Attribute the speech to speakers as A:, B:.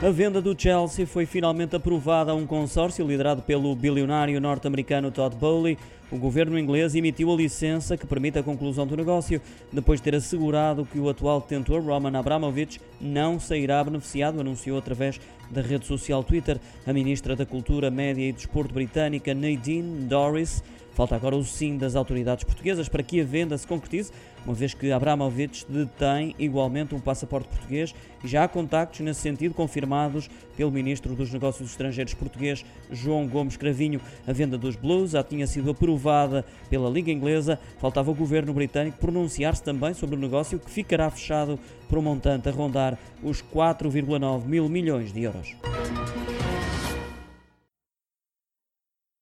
A: A venda do Chelsea foi finalmente aprovada a um consórcio liderado pelo bilionário norte-americano Todd Bowley. O governo inglês emitiu a licença que permite a conclusão do negócio, depois de ter assegurado que o atual detentor, Roman Abramovich, não sairá beneficiado, anunciou através da rede social Twitter. A ministra da Cultura, Média e Desporto britânica, Nadine Dorris, Falta agora o sim das autoridades portuguesas para que a venda se concretize, uma vez que Abramovich detém igualmente um passaporte português e já há contactos nesse sentido confirmados pelo Ministro dos Negócios Estrangeiros português, João Gomes Cravinho. A venda dos Blues já tinha sido aprovada pela Liga Inglesa, faltava o governo britânico pronunciar-se também sobre o negócio que ficará fechado por um montante a rondar os 4,9 mil milhões de euros.